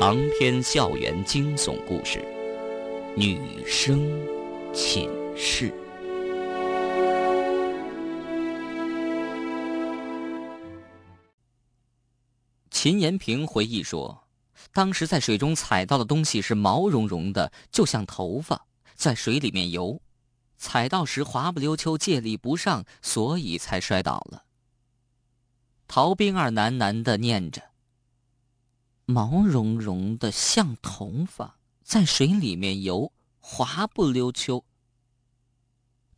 长篇校园惊悚故事，女生寝室。秦延平回忆说，当时在水中踩到的东西是毛茸茸的，就像头发，在水里面游，踩到时滑不溜秋，借力不上，所以才摔倒了。陶冰儿喃喃的念着。毛茸茸的，像头发，在水里面游，滑不溜秋。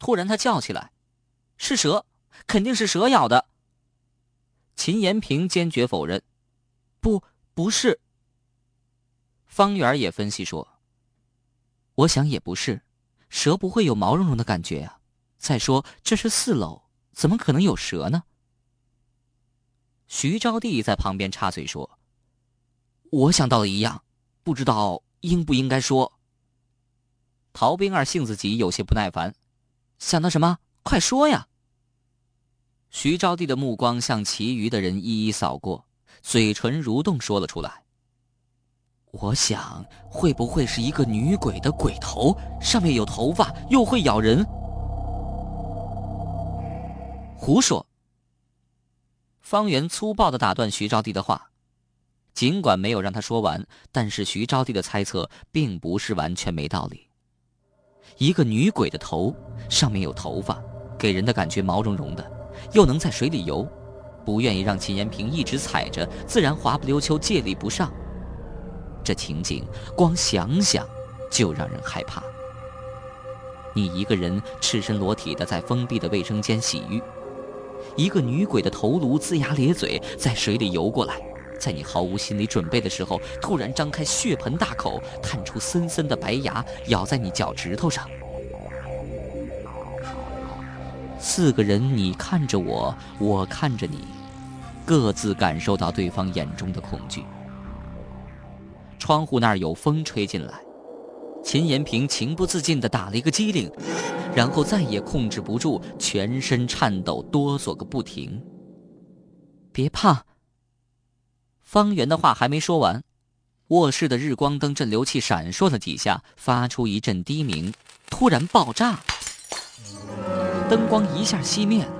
突然，他叫起来：“是蛇，肯定是蛇咬的。”秦延平坚决否认：“不，不是。”方圆也分析说：“我想也不是，蛇不会有毛茸茸的感觉呀。再说这是四楼，怎么可能有蛇呢？”徐招娣在旁边插嘴说。我想到的一样，不知道应不应该说。陶冰儿性子急，有些不耐烦，想到什么？快说呀！徐招娣的目光向其余的人一一扫过，嘴唇蠕动，说了出来：“我想，会不会是一个女鬼的鬼头，上面有头发，又会咬人？”胡说！方圆粗暴的打断徐招娣的话。尽管没有让他说完，但是徐招娣的猜测并不是完全没道理。一个女鬼的头上面有头发，给人的感觉毛茸茸的，又能在水里游，不愿意让秦延平一直踩着，自然滑不溜秋，借力不上。这情景光想想就让人害怕。你一个人赤身裸体的在封闭的卫生间洗浴，一个女鬼的头颅龇牙咧嘴在水里游过来。在你毫无心理准备的时候，突然张开血盆大口，探出森森的白牙，咬在你脚趾头上。四个人，你看着我，我看着你，各自感受到对方眼中的恐惧。窗户那儿有风吹进来，秦延平情不自禁地打了一个激灵，然后再也控制不住，全身颤抖，哆嗦个不停。别怕。方圆的话还没说完，卧室的日光灯镇流器闪烁了几下，发出一阵低鸣，突然爆炸，灯光一下熄灭了，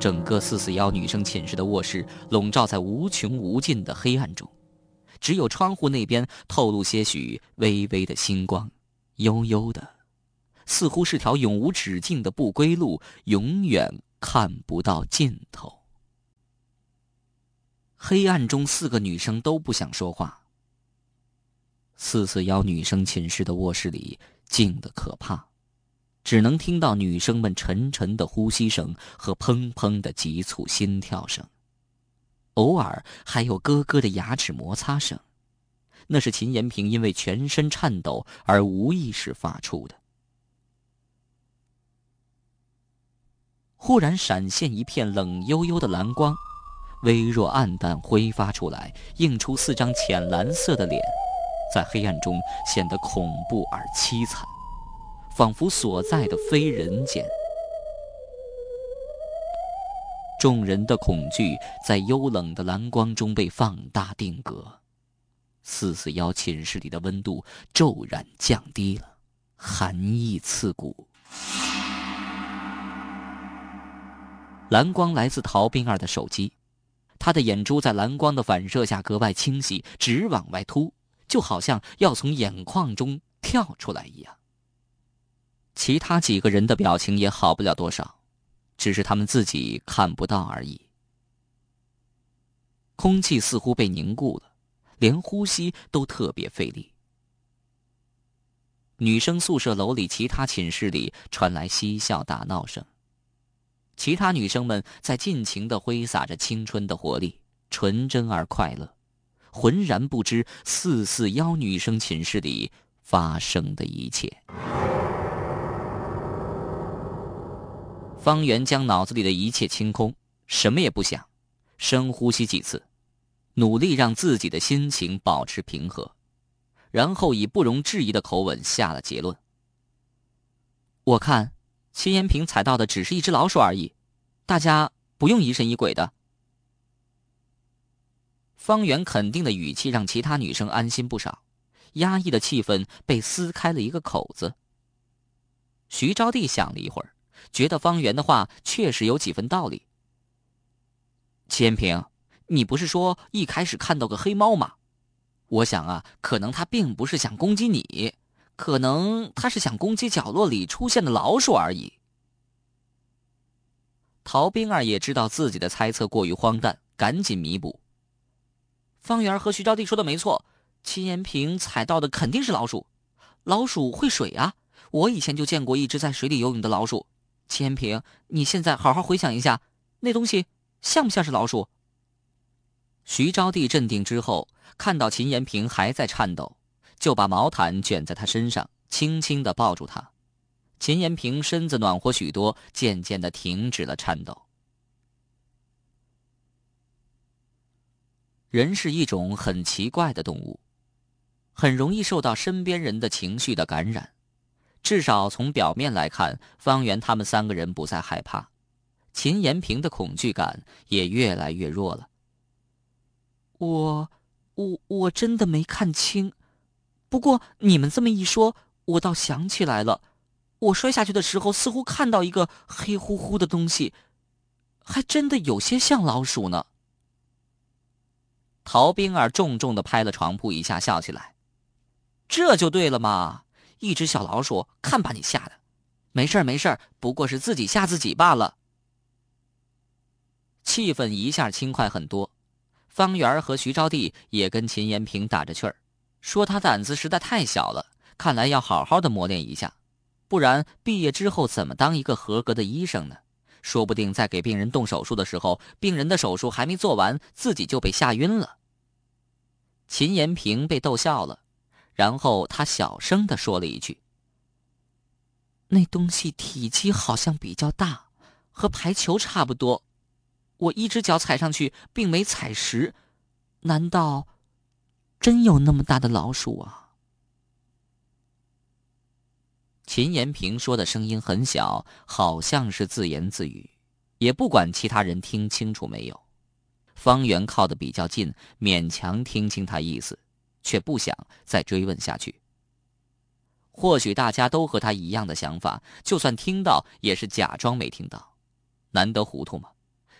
整个四四幺女生寝室的卧室笼罩在无穷无尽的黑暗中，只有窗户那边透露些许微微的星光，悠悠的，似乎是条永无止境的不归路，永远看不到尽头。黑暗中，四个女生都不想说话。四四幺女生寝室的卧室里静得可怕，只能听到女生们沉沉的呼吸声和砰砰的急促心跳声，偶尔还有咯咯的牙齿摩擦声，那是秦延平因为全身颤抖而无意识发出的。忽然闪现一片冷悠悠的蓝光。微弱暗淡挥发出来，映出四张浅蓝色的脸，在黑暗中显得恐怖而凄惨，仿佛所在的非人间。众人的恐惧在幽冷的蓝光中被放大定格，四四幺寝室里的温度骤然降低了，寒意刺骨。蓝光来自陶冰儿的手机。他的眼珠在蓝光的反射下格外清晰，直往外凸，就好像要从眼眶中跳出来一样。其他几个人的表情也好不了多少，只是他们自己看不到而已。空气似乎被凝固了，连呼吸都特别费力。女生宿舍楼里其他寝室里传来嬉笑打闹声。其他女生们在尽情的挥洒着青春的活力，纯真而快乐，浑然不知四四幺女生寝室里发生的一切。方圆将脑子里的一切清空，什么也不想，深呼吸几次，努力让自己的心情保持平和，然后以不容置疑的口吻下了结论：“我看。”秦延平踩到的只是一只老鼠而已，大家不用疑神疑鬼的。方圆肯定的语气让其他女生安心不少，压抑的气氛被撕开了一个口子。徐招娣想了一会儿，觉得方圆的话确实有几分道理。齐延平，你不是说一开始看到个黑猫吗？我想啊，可能他并不是想攻击你，可能他是想攻击角落里出现的老鼠而已。陶冰儿也知道自己的猜测过于荒诞，赶紧弥补。方圆和徐招娣说的没错，秦延平踩到的肯定是老鼠。老鼠会水啊，我以前就见过一只在水里游泳的老鼠。秦延平，你现在好好回想一下，那东西像不像是老鼠？徐招娣镇定之后，看到秦延平还在颤抖，就把毛毯卷在他身上，轻轻的抱住他。秦延平身子暖和许多，渐渐的停止了颤抖。人是一种很奇怪的动物，很容易受到身边人的情绪的感染。至少从表面来看，方圆他们三个人不再害怕，秦延平的恐惧感也越来越弱了。我，我我真的没看清，不过你们这么一说，我倒想起来了，我摔下去的时候似乎看到一个黑乎乎的东西，还真的有些像老鼠呢。陶冰儿重重的拍了床铺一下，笑起来：“这就对了嘛，一只小老鼠，看把你吓的！没事儿，没事儿，不过是自己吓自己罢了。”气氛一下轻快很多。方圆和徐招娣也跟秦延平打着趣儿，说他胆子实在太小了，看来要好好的磨练一下，不然毕业之后怎么当一个合格的医生呢？说不定在给病人动手术的时候，病人的手术还没做完，自己就被吓晕了。秦延平被逗笑了，然后他小声的说了一句：“那东西体积好像比较大，和排球差不多。我一只脚踩上去，并没踩实，难道真有那么大的老鼠啊？”秦延平说的声音很小，好像是自言自语，也不管其他人听清楚没有。方圆靠得比较近，勉强听清他意思，却不想再追问下去。或许大家都和他一样的想法，就算听到，也是假装没听到，难得糊涂吗？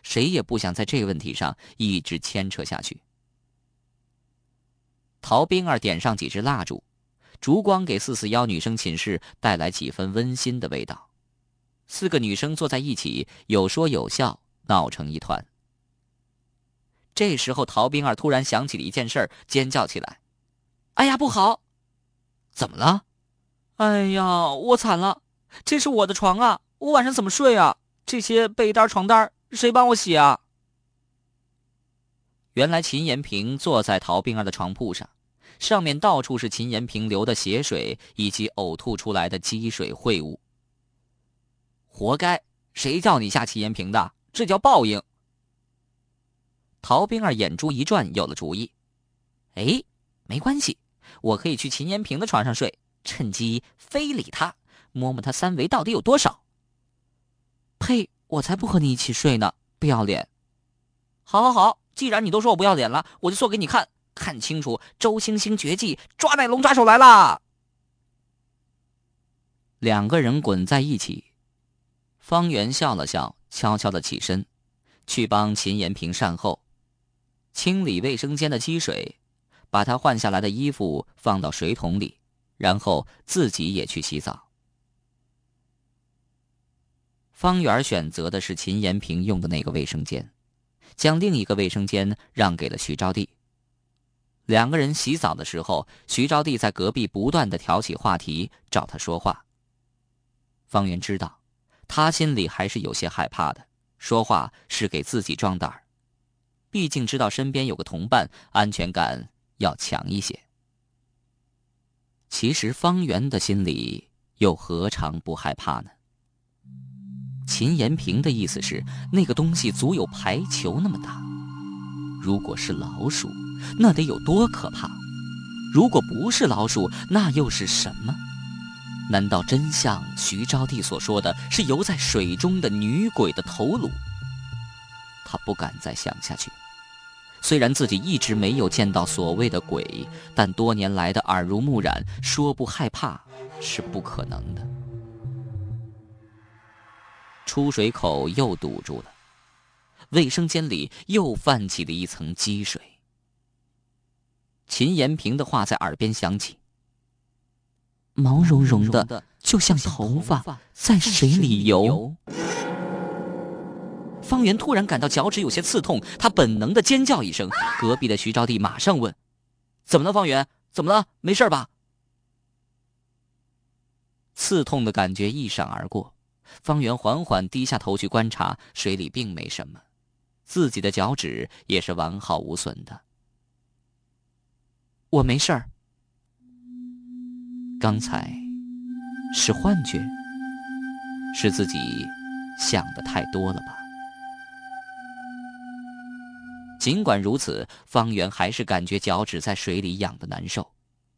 谁也不想在这个问题上一直牵扯下去。陶冰儿点上几支蜡烛，烛光给四四幺女生寝室带来几分温馨的味道。四个女生坐在一起，有说有笑，闹成一团。这时候，陶冰儿突然想起了一件事，尖叫起来：“哎呀，不好！怎么了？哎呀，我惨了！这是我的床啊，我晚上怎么睡啊？这些被单、床单谁帮我洗啊？”原来秦延平坐在陶冰儿的床铺上，上面到处是秦延平流的血水以及呕吐出来的积水秽物。活该！谁叫你吓秦延平的？这叫报应！陶冰儿眼珠一转，有了主意。哎，没关系，我可以去秦延平的床上睡，趁机非礼他，摸摸他三围到底有多少。呸！我才不和你一起睡呢，不要脸！好，好，好，既然你都说我不要脸了，我就做给你看，看清楚周星星绝技抓奶龙抓手来啦！两个人滚在一起，方圆笑了笑，悄悄的起身，去帮秦延平善后。清理卫生间的积水，把他换下来的衣服放到水桶里，然后自己也去洗澡。方圆选择的是秦延平用的那个卫生间，将另一个卫生间让给了徐招娣。两个人洗澡的时候，徐招娣在隔壁不断的挑起话题，找他说话。方圆知道，他心里还是有些害怕的，说话是给自己壮胆儿。毕竟知道身边有个同伴，安全感要强一些。其实方圆的心里又何尝不害怕呢？秦延平的意思是，那个东西足有排球那么大。如果是老鼠，那得有多可怕？如果不是老鼠，那又是什么？难道真像徐招娣所说的是游在水中的女鬼的头颅？他不敢再想下去，虽然自己一直没有见到所谓的鬼，但多年来的耳濡目染，说不害怕是不可能的。出水口又堵住了，卫生间里又泛起了一层积水。秦延平的话在耳边响起：“毛茸茸的，就像头发在水里游。”方圆突然感到脚趾有些刺痛，他本能的尖叫一声。隔壁的徐招娣马上问：“怎么了，方圆？怎么了？没事吧？”刺痛的感觉一闪而过，方圆缓缓低下头去观察，水里并没什么，自己的脚趾也是完好无损的。我没事儿。刚才是幻觉，是自己想的太多了吧？尽管如此，方圆还是感觉脚趾在水里痒的难受。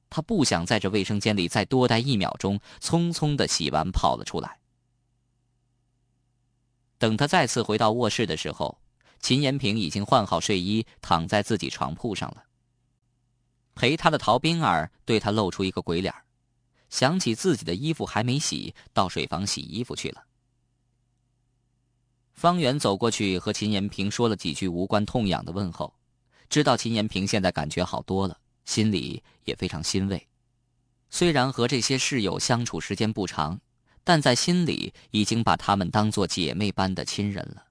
他不想在这卫生间里再多待一秒钟，匆匆的洗完跑了出来。等他再次回到卧室的时候，秦延平已经换好睡衣，躺在自己床铺上了。陪他的陶冰儿对他露出一个鬼脸，想起自己的衣服还没洗，到水房洗衣服去了。方圆走过去和秦延平说了几句无关痛痒的问候，知道秦延平现在感觉好多了，心里也非常欣慰。虽然和这些室友相处时间不长，但在心里已经把他们当做姐妹般的亲人了。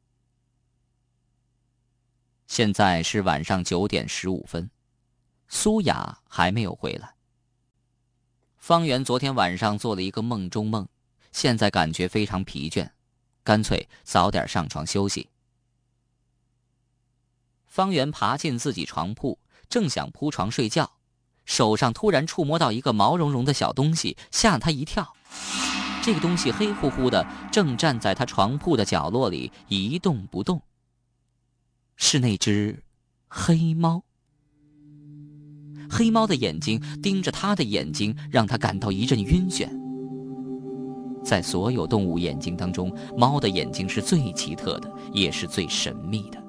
现在是晚上九点十五分，苏雅还没有回来。方圆昨天晚上做了一个梦中梦，现在感觉非常疲倦。干脆早点上床休息。方圆爬进自己床铺，正想铺床睡觉，手上突然触摸到一个毛茸茸的小东西，吓他一跳。这个东西黑乎乎的，正站在他床铺的角落里一动不动。是那只黑猫。黑猫的眼睛盯着他的眼睛，让他感到一阵晕眩。在所有动物眼睛当中，猫的眼睛是最奇特的，也是最神秘的。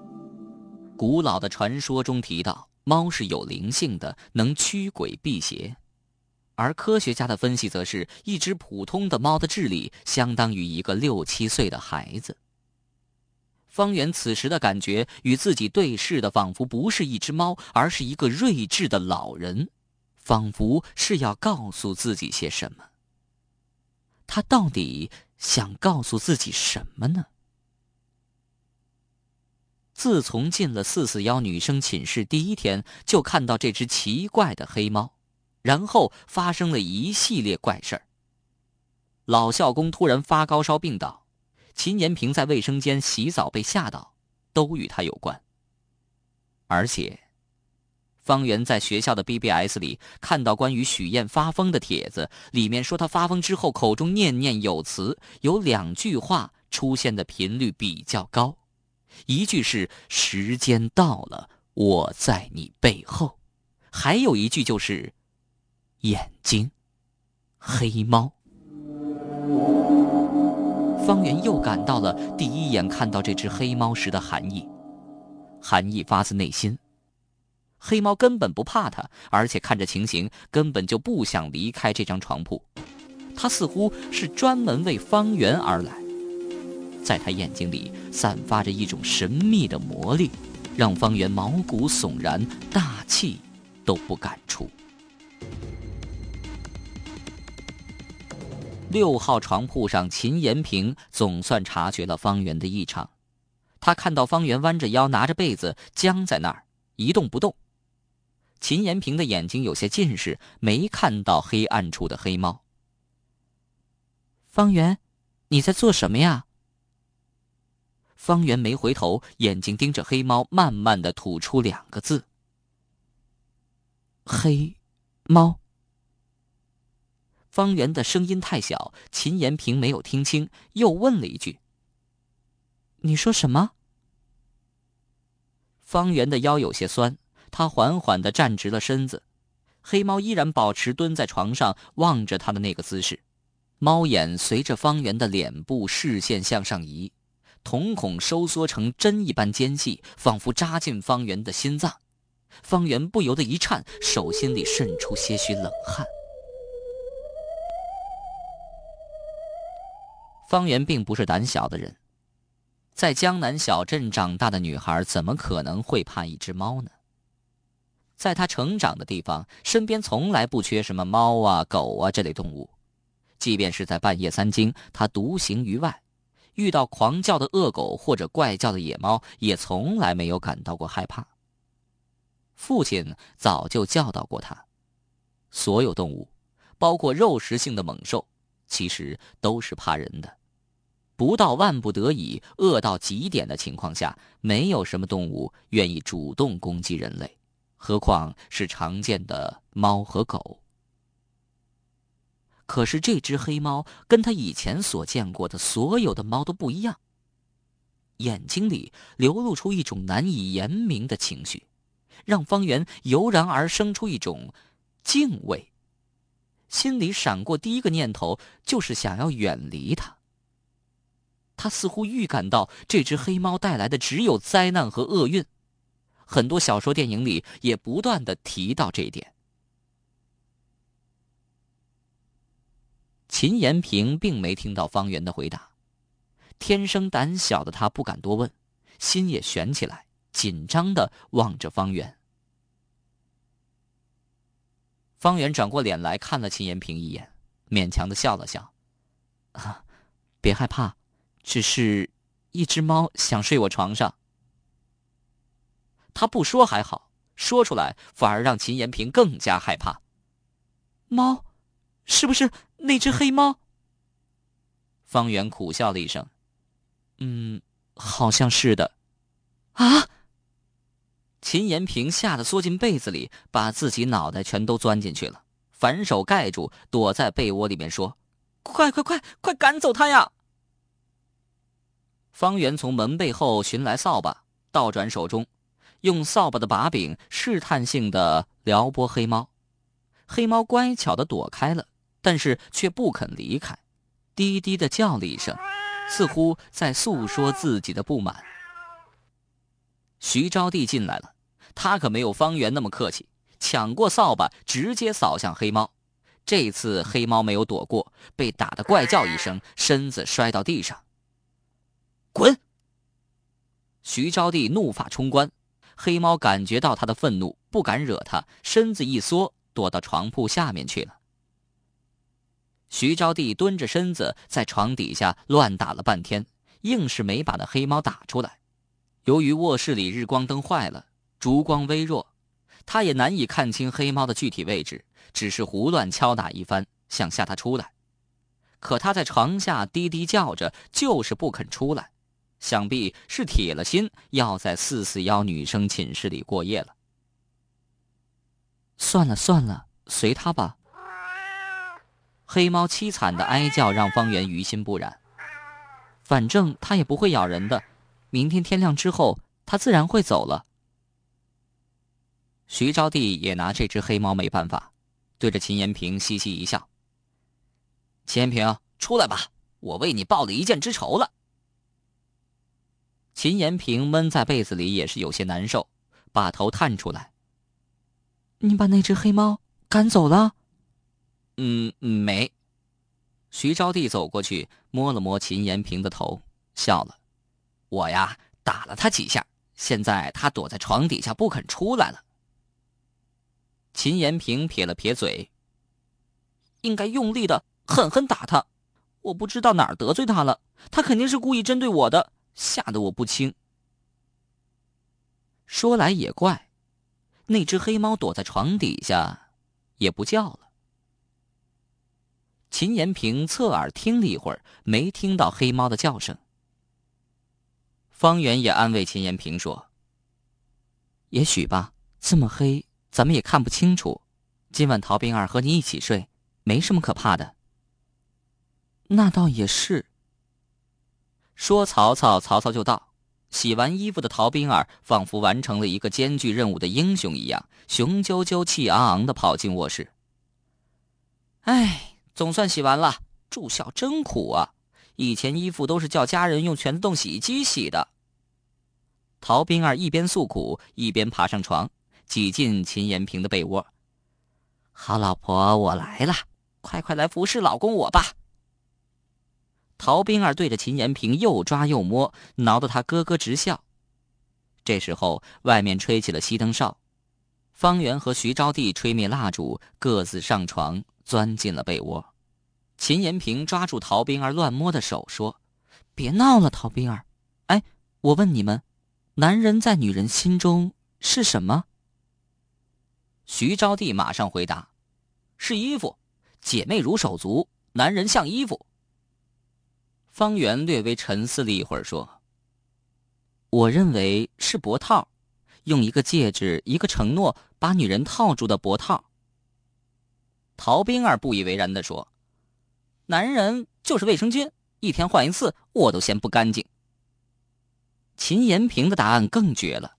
古老的传说中提到，猫是有灵性的，能驱鬼辟邪。而科学家的分析则是，一只普通的猫的智力相当于一个六七岁的孩子。方圆此时的感觉与自己对视的，仿佛不是一只猫，而是一个睿智的老人，仿佛是要告诉自己些什么。他到底想告诉自己什么呢？自从进了四四幺女生寝室第一天，就看到这只奇怪的黑猫，然后发生了一系列怪事儿。老校工突然发高烧病倒，秦延平在卫生间洗澡被吓到，都与他有关。而且。方圆在学校的 BBS 里看到关于许燕发疯的帖子，里面说他发疯之后口中念念有词，有两句话出现的频率比较高，一句是“时间到了，我在你背后”，还有一句就是“眼睛，黑猫”。方圆又感到了第一眼看到这只黑猫时的寒意，寒意发自内心。黑猫根本不怕他，而且看着情形，根本就不想离开这张床铺。他似乎是专门为方圆而来，在他眼睛里散发着一种神秘的魔力，让方圆毛骨悚然，大气都不敢出。六号床铺上，秦延平总算察觉了方圆的异常。他看到方圆弯着腰，拿着被子僵在那儿，一动不动。秦延平的眼睛有些近视，没看到黑暗处的黑猫。方圆，你在做什么呀？方圆没回头，眼睛盯着黑猫，慢慢的吐出两个字：“黑猫。”方圆的声音太小，秦延平没有听清，又问了一句：“你说什么？”方圆的腰有些酸。他缓缓的站直了身子，黑猫依然保持蹲在床上望着他的那个姿势，猫眼随着方圆的脸部视线向上移，瞳孔收缩成针一般尖细，仿佛扎进方圆的心脏。方圆不由得一颤，手心里渗出些许冷汗。方圆并不是胆小的人，在江南小镇长大的女孩怎么可能会怕一只猫呢？在她成长的地方，身边从来不缺什么猫啊、狗啊这类动物，即便是在半夜三更，她独行于外，遇到狂叫的恶狗或者怪叫的野猫，也从来没有感到过害怕。父亲早就教导过他，所有动物，包括肉食性的猛兽，其实都是怕人的。不到万不得已、饿到极点的情况下，没有什么动物愿意主动攻击人类，何况是常见的猫和狗。可是这只黑猫跟他以前所见过的所有的猫都不一样，眼睛里流露出一种难以言明的情绪，让方圆油然而生出一种敬畏。心里闪过第一个念头，就是想要远离它。他似乎预感到这只黑猫带来的只有灾难和厄运，很多小说、电影里也不断的提到这一点。秦延平并没听到方圆的回答，天生胆小的他不敢多问，心也悬起来，紧张的望着方圆。方圆转过脸来看了秦延平一眼，勉强的笑了笑：“啊，别害怕。”只是，一只猫想睡我床上。他不说还好，说出来反而让秦延平更加害怕。猫，是不是那只黑猫？方圆苦笑了一声：“嗯，好像是的。”啊！秦延平吓得缩进被子里，把自己脑袋全都钻进去了，反手盖住，躲在被窝里面说：“快快快，快赶走他呀！”方圆从门背后寻来扫把，倒转手中，用扫把的把柄试探性的撩拨黑猫。黑猫乖巧的躲开了，但是却不肯离开，低低的叫了一声，似乎在诉说自己的不满。徐招娣进来了，他可没有方圆那么客气，抢过扫把直接扫向黑猫。这次黑猫没有躲过，被打得怪叫一声，身子摔到地上。滚！徐招娣怒发冲冠，黑猫感觉到他的愤怒，不敢惹他，身子一缩，躲到床铺下面去了。徐招娣蹲着身子在床底下乱打了半天，硬是没把那黑猫打出来。由于卧室里日光灯坏了，烛光微弱，他也难以看清黑猫的具体位置，只是胡乱敲打一番，想吓它出来。可他在床下低低叫着，就是不肯出来。想必是铁了心要在四四幺女生寝室里过夜了。算了算了，随他吧。黑猫凄惨的哀叫让方圆于心不忍。反正它也不会咬人的，明天天亮之后，它自然会走了。徐招娣也拿这只黑猫没办法，对着秦延平嘻嘻一笑：“秦延平，出来吧，我为你报了一箭之仇了。”秦延平闷在被子里也是有些难受，把头探出来。你把那只黑猫赶走了？嗯，没。徐招娣走过去摸了摸秦延平的头，笑了。我呀，打了他几下，现在他躲在床底下不肯出来了。秦延平撇了撇嘴。应该用力的狠狠打他，我不知道哪儿得罪他了，他肯定是故意针对我的。吓得我不轻。说来也怪，那只黑猫躲在床底下，也不叫了。秦延平侧耳听了一会儿，没听到黑猫的叫声。方圆也安慰秦延平说：“也许吧，这么黑，咱们也看不清楚。今晚陶冰儿和你一起睡，没什么可怕的。”那倒也是。说曹操，曹操就到。洗完衣服的陶冰儿仿佛完成了一个艰巨任务的英雄一样，雄赳赳、气昂昂的跑进卧室。哎，总算洗完了。住校真苦啊！以前衣服都是叫家人用全自动洗衣机洗的。陶冰儿一边诉苦，一边爬上床，挤进秦延平的被窝。好老婆，我来了，快快来服侍老公我吧。陶冰儿对着秦延平又抓又摸，挠得他咯咯直笑。这时候，外面吹起了熄灯哨，方圆和徐招娣吹灭蜡烛，各自上床，钻进了被窝。秦延平抓住陶冰儿乱摸的手，说：“别闹了，陶冰儿。哎，我问你们。”男人在女人心中是什么？徐招娣马上回答：“是衣服，姐妹如手足，男人像衣服。”方圆略微沉思了一会儿，说：“我认为是脖套，用一个戒指、一个承诺把女人套住的脖套。”陶冰儿不以为然的说：“男人就是卫生巾，一天换一次，我都嫌不干净。”秦延平的答案更绝了。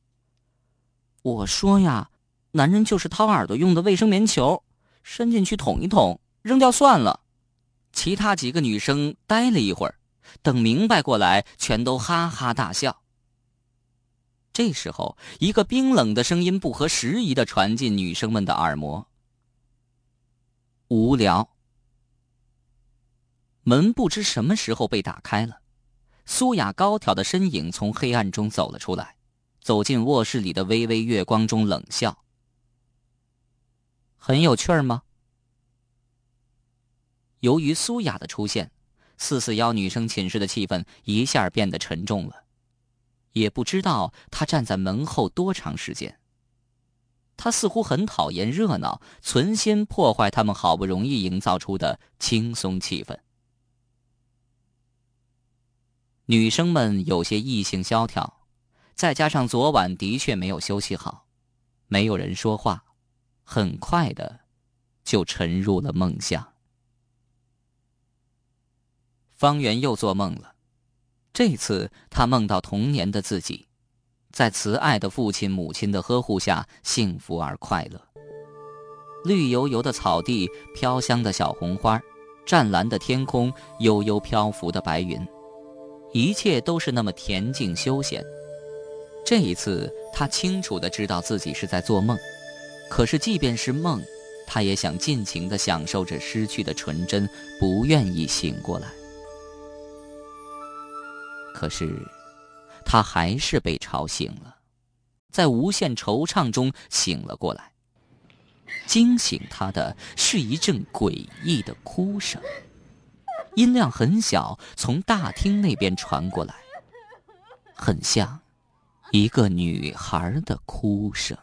我说呀，男人就是掏耳朵用的卫生棉球，伸进去捅一捅，扔掉算了。其他几个女生呆了一会儿，等明白过来，全都哈哈大笑。这时候，一个冰冷的声音不合时宜的传进女生们的耳膜：“无聊。”门不知什么时候被打开了。苏雅高挑的身影从黑暗中走了出来，走进卧室里的微微月光中冷笑。很有趣儿吗？由于苏雅的出现，四四幺女生寝室的气氛一下变得沉重了。也不知道她站在门后多长时间。她似乎很讨厌热闹，存心破坏他们好不容易营造出的轻松气氛。女生们有些异性萧条，再加上昨晚的确没有休息好，没有人说话，很快的就沉入了梦乡。方圆又做梦了，这次他梦到童年的自己，在慈爱的父亲母亲的呵护下，幸福而快乐。绿油油的草地，飘香的小红花，湛蓝的天空，悠悠漂浮的白云。一切都是那么恬静休闲。这一次，他清楚的知道自己是在做梦，可是即便是梦，他也想尽情的享受着失去的纯真，不愿意醒过来。可是，他还是被吵醒了，在无限惆怅中醒了过来。惊醒他的是一阵诡异的哭声。音量很小，从大厅那边传过来，很像一个女孩的哭声。